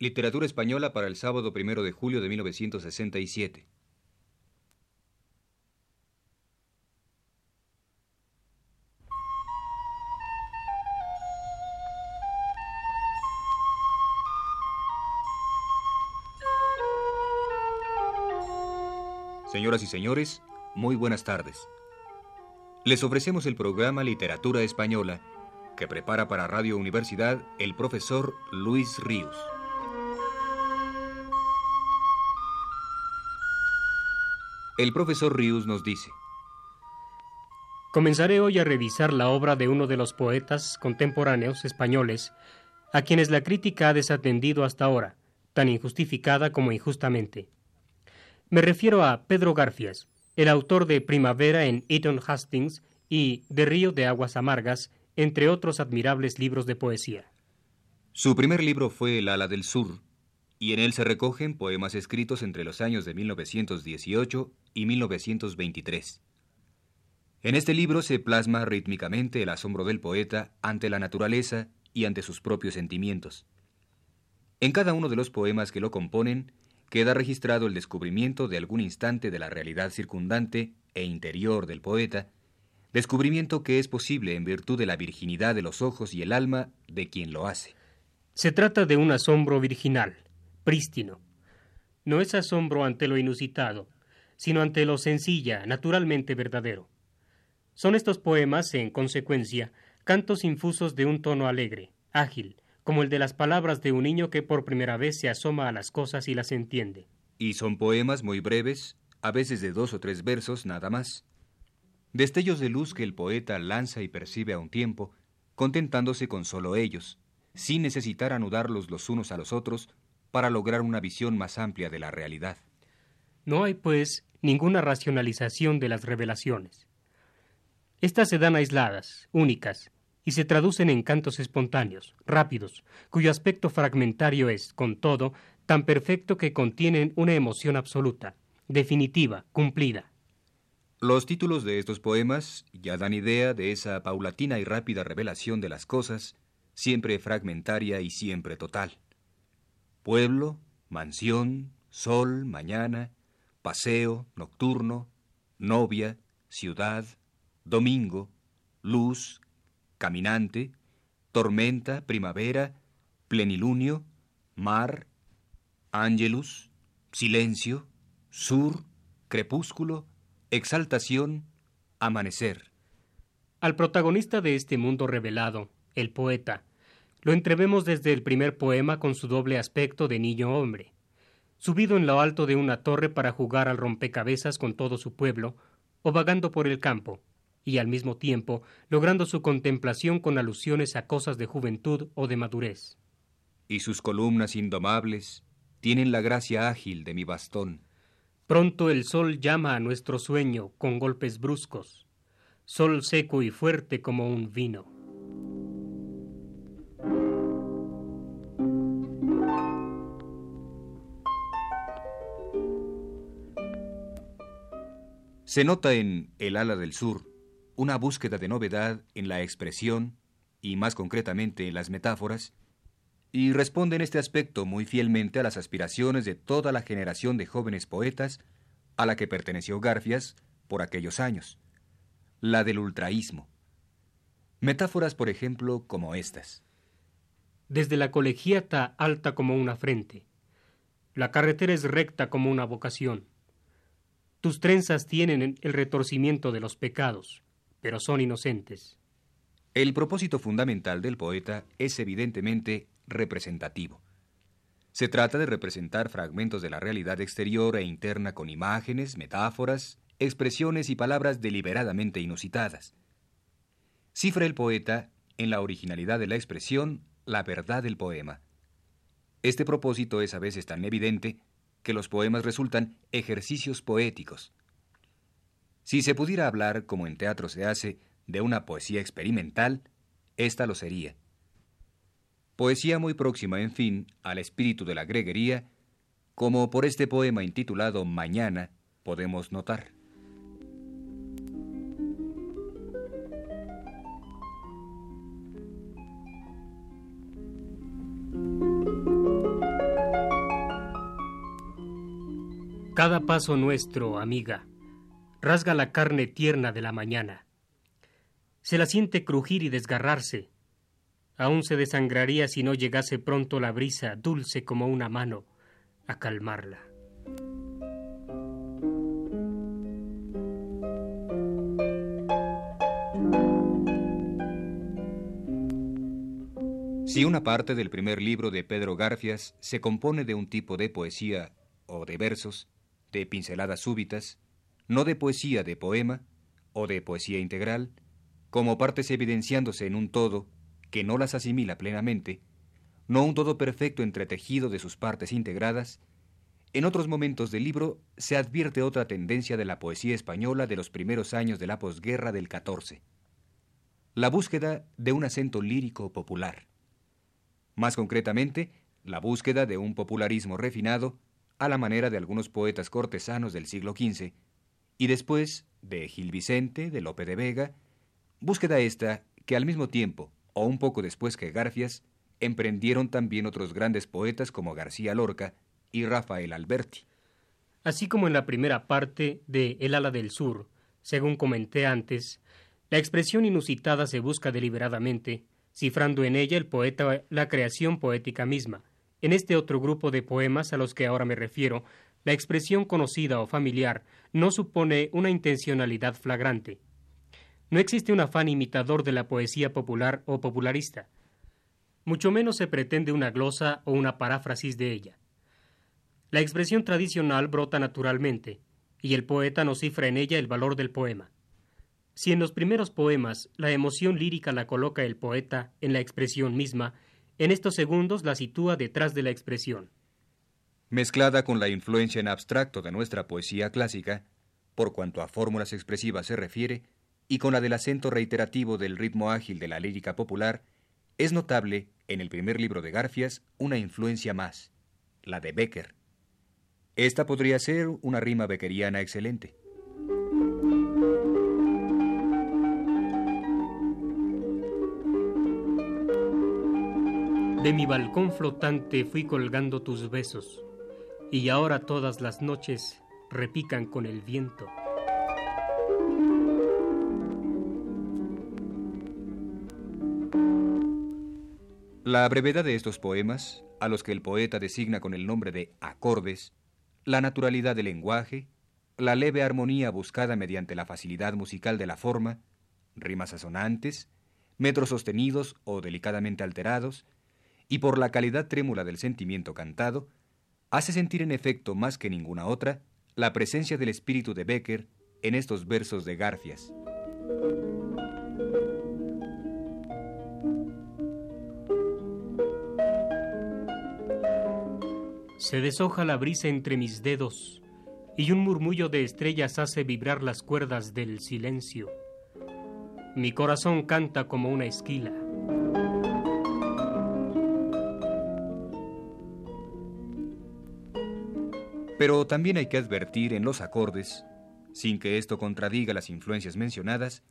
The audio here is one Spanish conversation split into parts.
Literatura española para el sábado primero de julio de 1967. Señoras y señores, muy buenas tardes. Les ofrecemos el programa Literatura Española que prepara para Radio Universidad el profesor Luis Ríos. El profesor Ríos nos dice, Comenzaré hoy a revisar la obra de uno de los poetas contemporáneos españoles, a quienes la crítica ha desatendido hasta ahora, tan injustificada como injustamente. Me refiero a Pedro Garfias, el autor de Primavera en Eton Hastings y De Río de Aguas Amargas, entre otros admirables libros de poesía. Su primer libro fue El ala del sur, y en él se recogen poemas escritos entre los años de 1918 y 1923. En este libro se plasma rítmicamente el asombro del poeta ante la naturaleza y ante sus propios sentimientos. En cada uno de los poemas que lo componen queda registrado el descubrimiento de algún instante de la realidad circundante e interior del poeta, descubrimiento que es posible en virtud de la virginidad de los ojos y el alma de quien lo hace. Se trata de un asombro virginal, prístino. No es asombro ante lo inusitado, sino ante lo sencilla, naturalmente verdadero. Son estos poemas, en consecuencia, cantos infusos de un tono alegre, ágil, como el de las palabras de un niño que por primera vez se asoma a las cosas y las entiende. Y son poemas muy breves, a veces de dos o tres versos nada más. Destellos de luz que el poeta lanza y percibe a un tiempo, contentándose con solo ellos, sin necesitar anudarlos los unos a los otros para lograr una visión más amplia de la realidad. No hay, pues, ninguna racionalización de las revelaciones. Estas se dan aisladas, únicas, y se traducen en cantos espontáneos, rápidos, cuyo aspecto fragmentario es, con todo, tan perfecto que contienen una emoción absoluta, definitiva, cumplida. Los títulos de estos poemas ya dan idea de esa paulatina y rápida revelación de las cosas, siempre fragmentaria y siempre total pueblo, mansión, sol, mañana, paseo, nocturno, novia, ciudad, domingo, luz, caminante, tormenta, primavera, plenilunio, mar, ángelus, silencio, sur, crepúsculo, exaltación, amanecer. Al protagonista de este mundo revelado, el poeta, lo entrevemos desde el primer poema con su doble aspecto de niño-hombre. Subido en lo alto de una torre para jugar al rompecabezas con todo su pueblo, o vagando por el campo, y al mismo tiempo logrando su contemplación con alusiones a cosas de juventud o de madurez. Y sus columnas indomables tienen la gracia ágil de mi bastón. Pronto el sol llama a nuestro sueño con golpes bruscos, sol seco y fuerte como un vino. Se nota en El ala del sur una búsqueda de novedad en la expresión y más concretamente en las metáforas, y responde en este aspecto muy fielmente a las aspiraciones de toda la generación de jóvenes poetas a la que perteneció Garfias por aquellos años, la del ultraísmo. Metáforas, por ejemplo, como estas. Desde la colegiata alta como una frente, la carretera es recta como una vocación, tus trenzas tienen el retorcimiento de los pecados, pero son inocentes. El propósito fundamental del poeta es evidentemente representativo. Se trata de representar fragmentos de la realidad exterior e interna con imágenes, metáforas, expresiones y palabras deliberadamente inusitadas. Cifra el poeta, en la originalidad de la expresión, la verdad del poema. Este propósito es a veces tan evidente que los poemas resultan ejercicios poéticos. Si se pudiera hablar, como en teatro se hace, de una poesía experimental, esta lo sería. Poesía muy próxima, en fin, al espíritu de la greguería, como por este poema intitulado Mañana podemos notar. Cada paso nuestro, amiga, rasga la carne tierna de la mañana. Se la siente crujir y desgarrarse. Aún se desangraría si no llegase pronto la brisa, dulce como una mano, a calmarla. Si una parte del primer libro de Pedro Garfias se compone de un tipo de poesía o de versos, de pinceladas súbitas, no de poesía de poema o de poesía integral, como partes evidenciándose en un todo que no las asimila plenamente, no un todo perfecto entretejido de sus partes integradas, en otros momentos del libro se advierte otra tendencia de la poesía española de los primeros años de la posguerra del 14. La búsqueda de un acento lírico popular. Más concretamente, la búsqueda de un popularismo refinado a la manera de algunos poetas cortesanos del siglo XV, y después de Gil Vicente, de Lope de Vega, búsqueda esta que al mismo tiempo, o un poco después que Garfias, emprendieron también otros grandes poetas como García Lorca y Rafael Alberti. Así como en la primera parte de El ala del sur, según comenté antes, la expresión inusitada se busca deliberadamente, cifrando en ella el poeta la creación poética misma, en este otro grupo de poemas a los que ahora me refiero, la expresión conocida o familiar no supone una intencionalidad flagrante. No existe un afán imitador de la poesía popular o popularista. Mucho menos se pretende una glosa o una paráfrasis de ella. La expresión tradicional brota naturalmente, y el poeta no cifra en ella el valor del poema. Si en los primeros poemas la emoción lírica la coloca el poeta en la expresión misma, en estos segundos la sitúa detrás de la expresión. Mezclada con la influencia en abstracto de nuestra poesía clásica, por cuanto a fórmulas expresivas se refiere, y con la del acento reiterativo del ritmo ágil de la lírica popular, es notable, en el primer libro de Garfias, una influencia más, la de Becker. Esta podría ser una rima beckeriana excelente. De mi balcón flotante fui colgando tus besos, y ahora todas las noches repican con el viento. La brevedad de estos poemas, a los que el poeta designa con el nombre de acordes, la naturalidad del lenguaje, la leve armonía buscada mediante la facilidad musical de la forma, rimas asonantes, metros sostenidos o delicadamente alterados, y por la calidad trémula del sentimiento cantado, hace sentir en efecto más que ninguna otra la presencia del espíritu de Becker en estos versos de Garfias. Se deshoja la brisa entre mis dedos y un murmullo de estrellas hace vibrar las cuerdas del silencio. Mi corazón canta como una esquila. Pero también hay que advertir en los acordes, sin que esto contradiga las influencias mencionadas,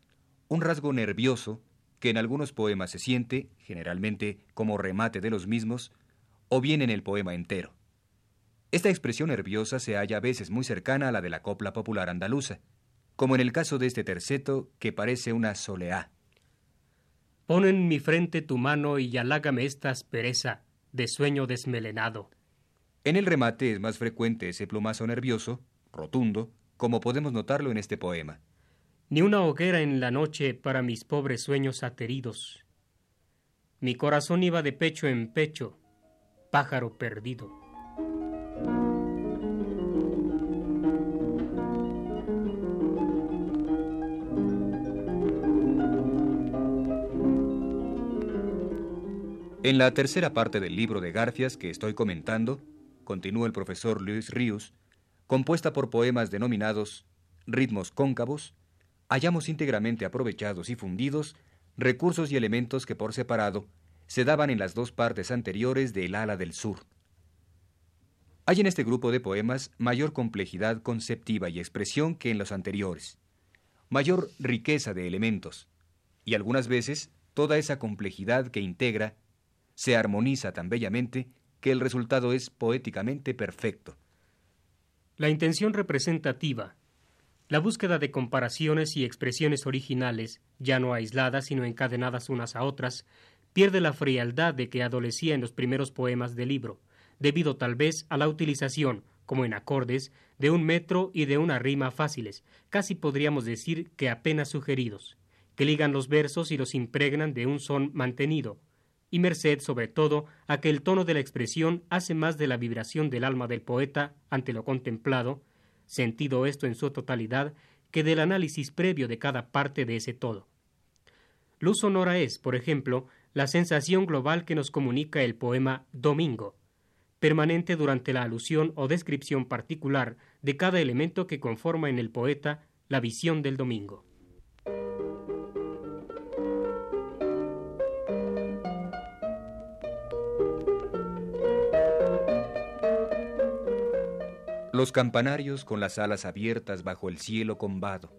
un rasgo nervioso que en algunos poemas se siente, generalmente como remate de los mismos, o bien en el poema entero. Esta expresión nerviosa se halla a veces muy cercana a la de la copla popular andaluza, como en el caso de este terceto que parece una soleá. Pon en mi frente tu mano y halágame esta aspereza de sueño desmelenado. En el remate es más frecuente ese plumazo nervioso, rotundo, como podemos notarlo en este poema. Ni una hoguera en la noche para mis pobres sueños ateridos. Mi corazón iba de pecho en pecho, pájaro perdido. En la tercera parte del libro de Garfias que estoy comentando, continúa el profesor Luis Ríos, compuesta por poemas denominados ritmos cóncavos, hallamos íntegramente aprovechados y fundidos recursos y elementos que por separado se daban en las dos partes anteriores del ala del sur. Hay en este grupo de poemas mayor complejidad conceptiva y expresión que en los anteriores, mayor riqueza de elementos, y algunas veces toda esa complejidad que integra se armoniza tan bellamente que el resultado es poéticamente perfecto. La intención representativa, la búsqueda de comparaciones y expresiones originales, ya no aisladas sino encadenadas unas a otras, pierde la frialdad de que adolecía en los primeros poemas del libro, debido tal vez a la utilización, como en acordes, de un metro y de una rima fáciles, casi podríamos decir que apenas sugeridos, que ligan los versos y los impregnan de un son mantenido, y merced sobre todo a que el tono de la expresión hace más de la vibración del alma del poeta ante lo contemplado, sentido esto en su totalidad, que del análisis previo de cada parte de ese todo. Luz sonora es, por ejemplo, la sensación global que nos comunica el poema Domingo, permanente durante la alusión o descripción particular de cada elemento que conforma en el poeta la visión del domingo. Los campanarios con las alas abiertas bajo el cielo combado.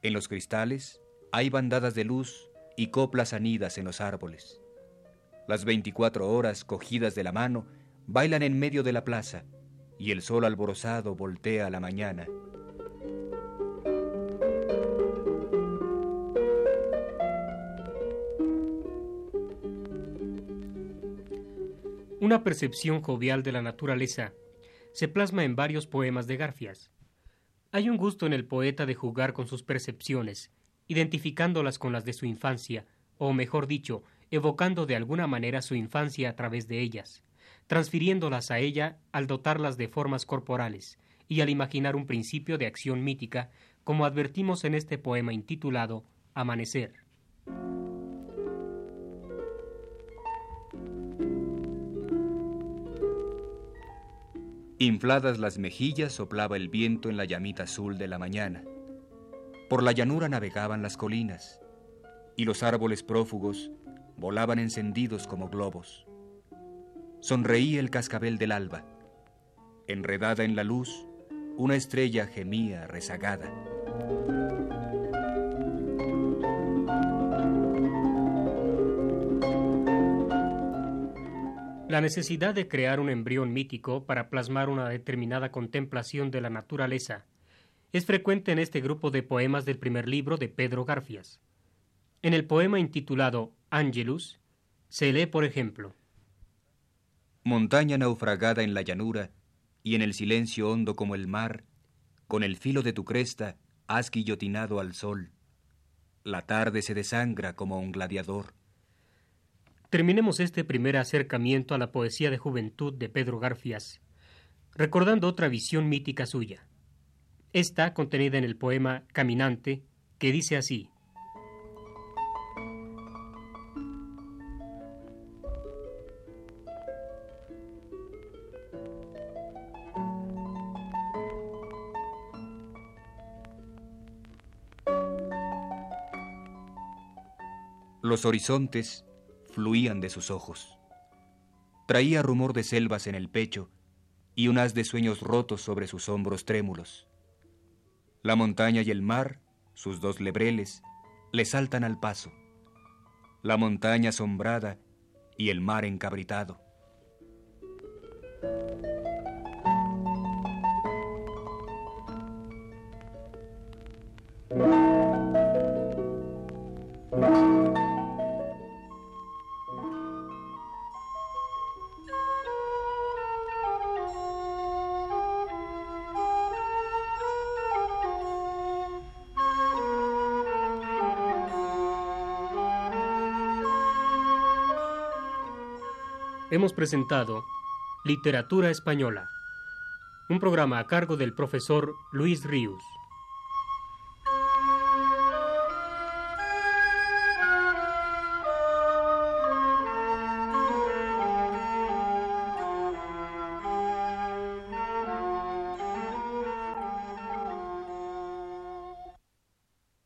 En los cristales hay bandadas de luz y coplas anidas en los árboles. Las veinticuatro horas cogidas de la mano bailan en medio de la plaza y el sol alborozado voltea a la mañana. Una percepción jovial de la naturaleza se plasma en varios poemas de Garfias. Hay un gusto en el poeta de jugar con sus percepciones, identificándolas con las de su infancia, o mejor dicho, evocando de alguna manera su infancia a través de ellas, transfiriéndolas a ella al dotarlas de formas corporales y al imaginar un principio de acción mítica, como advertimos en este poema intitulado Amanecer. Infladas las mejillas soplaba el viento en la llamita azul de la mañana. Por la llanura navegaban las colinas, y los árboles prófugos volaban encendidos como globos. Sonreía el cascabel del alba. Enredada en la luz, una estrella gemía rezagada. La necesidad de crear un embrión mítico para plasmar una determinada contemplación de la naturaleza es frecuente en este grupo de poemas del primer libro de Pedro Garfias. En el poema intitulado Angelus se lee, por ejemplo, Montaña naufragada en la llanura y en el silencio hondo como el mar, con el filo de tu cresta has guillotinado al sol. La tarde se desangra como un gladiador. Terminemos este primer acercamiento a la poesía de juventud de Pedro Garfias, recordando otra visión mítica suya. Esta contenida en el poema Caminante, que dice así. Los horizontes fluían de sus ojos. Traía rumor de selvas en el pecho y un haz de sueños rotos sobre sus hombros trémulos. La montaña y el mar, sus dos lebreles, le saltan al paso. La montaña asombrada y el mar encabritado. Hemos presentado Literatura Española, un programa a cargo del profesor Luis Ríos.